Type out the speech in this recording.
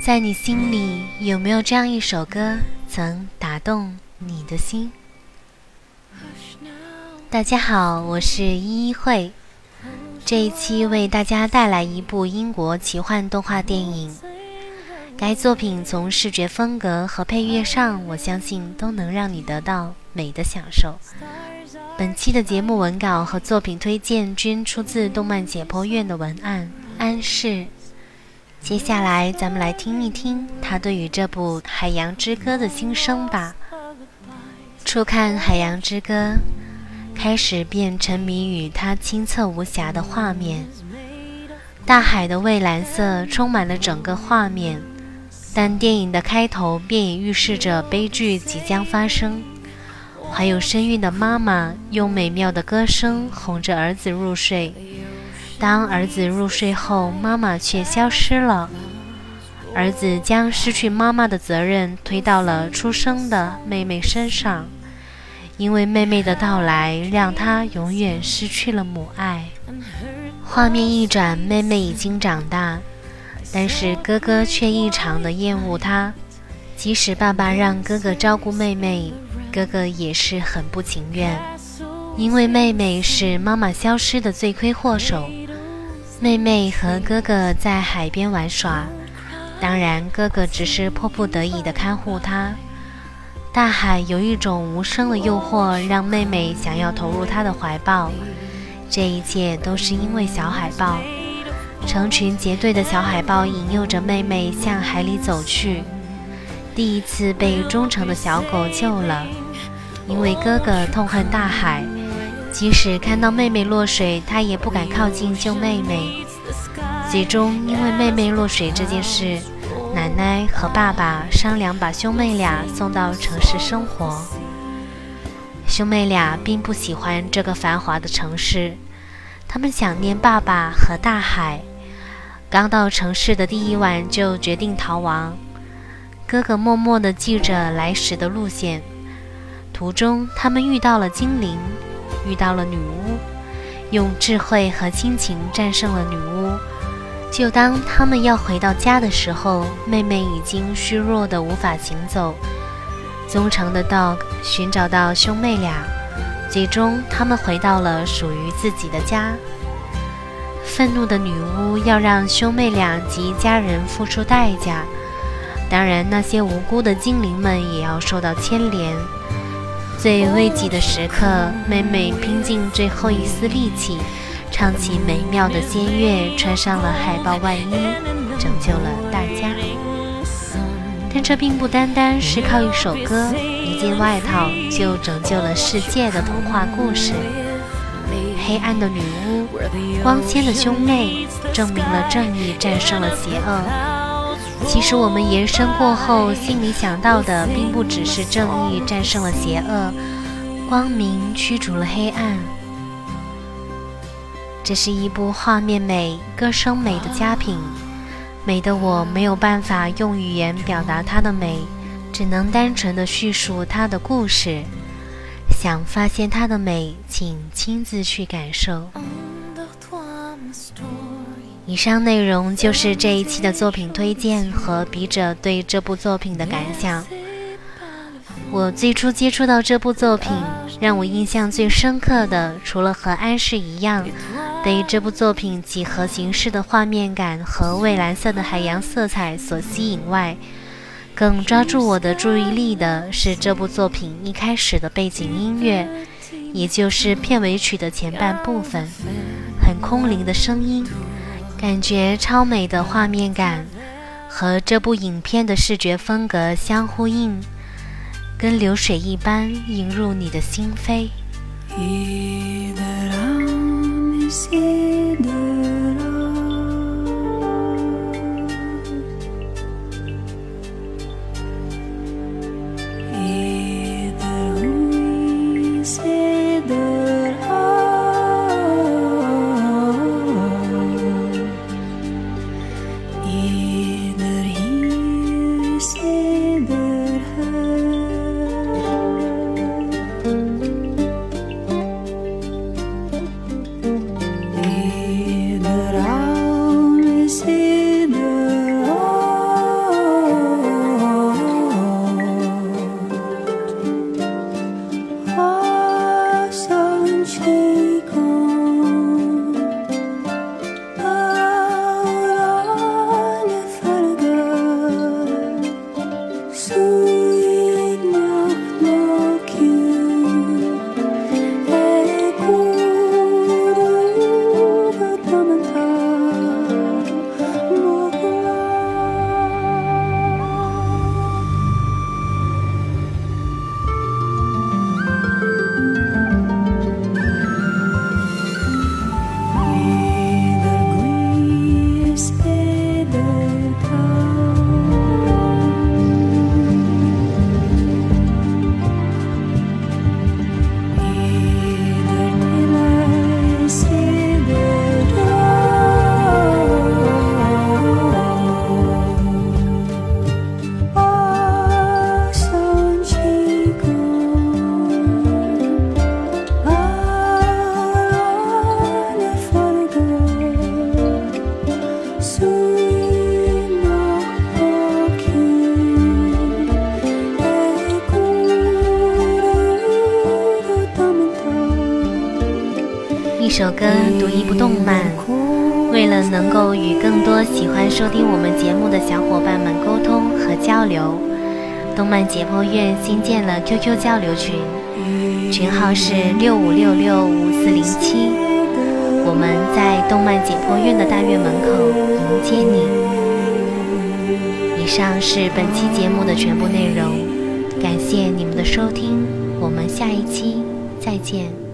在你心里有没有这样一首歌曾打动你的心？大家好，我是依依慧，这一期为大家带来一部英国奇幻动画电影。该作品从视觉风格和配乐上，我相信都能让你得到美的享受。本期的节目文稿和作品推荐均出自动漫解剖院的文案安室。接下来，咱们来听一听他对于这部《海洋之歌》的心声吧。初看《海洋之歌》，开始便沉迷于它清澈无瑕的画面，大海的蔚蓝色充满了整个画面。但电影的开头便已预示着悲剧即将发生。怀有身孕的妈妈用美妙的歌声哄着儿子入睡。当儿子入睡后，妈妈却消失了。儿子将失去妈妈的责任推到了出生的妹妹身上，因为妹妹的到来让他永远失去了母爱。画面一转，妹妹已经长大，但是哥哥却异常的厌恶她。即使爸爸让哥哥照顾妹妹，哥哥也是很不情愿，因为妹妹是妈妈消失的罪魁祸首。妹妹和哥哥在海边玩耍，当然，哥哥只是迫不得已的看护她。大海有一种无声的诱惑，让妹妹想要投入他的怀抱。这一切都是因为小海豹，成群结队的小海豹引诱着妹妹向海里走去。第一次被忠诚的小狗救了，因为哥哥痛恨大海。即使看到妹妹落水，他也不敢靠近救妹妹。最终，因为妹妹落水这件事，奶奶和爸爸商量把兄妹俩送到城市生活。兄妹俩并不喜欢这个繁华的城市，他们想念爸爸和大海。刚到城市的第一晚就决定逃亡。哥哥默默地记着来时的路线，途中他们遇到了精灵。遇到了女巫，用智慧和亲情战胜了女巫。就当他们要回到家的时候，妹妹已经虚弱的无法行走。忠诚的 Dog 寻找到兄妹俩，最终他们回到了属于自己的家。愤怒的女巫要让兄妹俩及家人付出代价，当然那些无辜的精灵们也要受到牵连。最危急的时刻，妹妹拼尽最后一丝力气，唱起美妙的仙乐，穿上了海豹外衣，拯救了大家。但这并不单单是靠一首歌、一件外套就拯救了世界的童话故事。黑暗的女巫，光鲜的兄妹，证明了正义战胜了邪恶。其实我们延伸过后，心里想到的并不只是正义战胜了邪恶，光明驱逐了黑暗。这是一部画面美、歌声美的佳品，美的我没有办法用语言表达它的美，只能单纯的叙述它的故事。想发现它的美，请亲自去感受。以上内容就是这一期的作品推荐和笔者对这部作品的感想。我最初接触到这部作品，让我印象最深刻的，除了和安室一样被这部作品几何形式的画面感和蔚蓝色的海洋色彩所吸引外，更抓住我的注意力的是这部作品一开始的背景音乐，也就是片尾曲的前半部分，很空灵的声音。感觉超美的画面感，和这部影片的视觉风格相呼应，跟流水一般映入你的心扉。一首歌，读一部动漫。为了能够与更多喜欢收听我们节目的小伙伴们沟通和交流，动漫解剖院新建了 QQ 交流群，群号是六五六六五四零七。我们在动漫解剖院的大院门口迎接你。以上是本期节目的全部内容，感谢你们的收听，我们下一期再见。